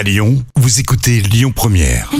À Lyon, vous écoutez Lyon Première.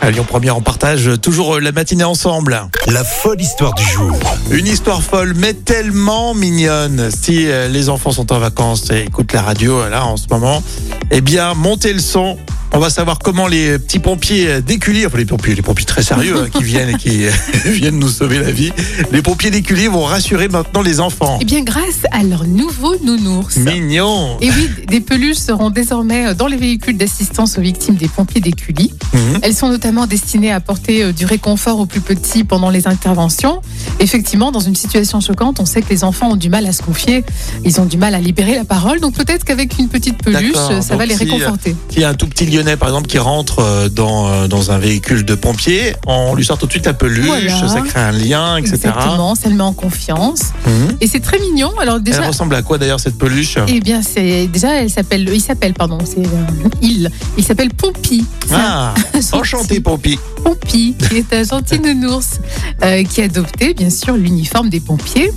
À Lyon Première, on partage toujours la matinée ensemble. La folle histoire du jour. Une histoire folle, mais tellement mignonne. Si euh, les enfants sont en vacances et écoutent la radio euh, là en ce moment, eh bien, montez le son. On va savoir comment les petits pompiers d'Écully, enfin les pompiers, les pompiers très sérieux hein, qui viennent et qui viennent nous sauver la vie, les pompiers d'Écully vont rassurer maintenant les enfants. Eh bien, grâce à leur nouveau nounours. Mignon. Et oui, des peluches seront désormais dans les véhicules d'assistance aux victimes des pompiers d'Écully. Mhm. Elles sont notamment destinées à apporter euh, du réconfort aux plus petits pendant les interventions. Effectivement, dans une situation choquante, on sait que les enfants ont du mal à se confier, ils ont du mal à libérer la parole. Donc peut-être qu'avec une petite peluche, ça va les réconforter. S'il y a un tout petit Lyonnais, par exemple, qui rentre euh, dans, euh, dans un véhicule de pompiers, on lui sort tout de suite la peluche, Voilà. ça crée un lien, etc. Exactement, ça le met en confiance. Mhm. Et c'est très mignon. Alors Elle déjà, ressemble à quoi d'ailleurs cette peluche? Eh bien, c'est déjà, elle s'appelle, il s'appelle, pardon, c'est euh, il, il s'appelle Pompi. Ah, enchanté, Pompi. Pompi, qui est un gentil nounours euh, qui a adopté, bien sûr, l'uniforme des pompiers.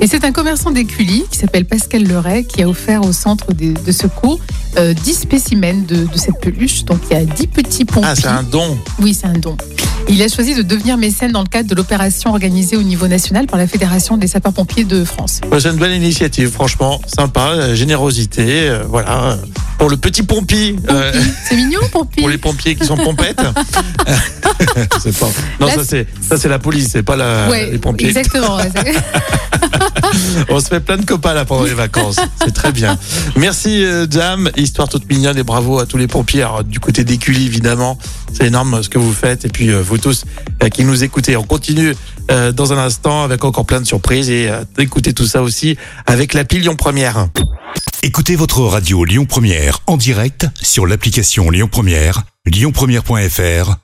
Et c'est un commerçant d'Écully qui s'appelle Pascal Leray qui a offert au centre de, de secours euh, 10 spécimens de, de cette peluche. Donc il y a 10 petits pompis. Ah, c'est un don. Oui, c'est un don. Il a choisi de devenir mécène dans le cadre de l'opération organisée au niveau national par la Fédération des sapeurs-pompiers de France. C'est une belle initiative, franchement, sympa, euh, générosité, euh, voilà. euh, Pour le petit Pompi, euh, C'est mignon, Pompi. pour les pompiers qui sont pompettes. C'est pas- Non, Là, ça c'est ça c'est la police, c'est pas la, Ouais, les pompiers. exactement. ouais, On se fait plein de copains là pendant les vacances. C'est très bien. Merci euh, Jam, histoire toute mignonne et bravo à tous les pompiers. Alors, du côté d'Écully évidemment, c'est énorme ce que vous faites et puis euh, vous tous euh, qui nous écoutez. On continue euh, dans un instant avec encore plein de surprises et euh, d'écouter tout ça aussi avec l'appli Lyon Première. Écoutez votre radio Lyon Première en direct sur l'application Lyon Première, lyonpremière.fr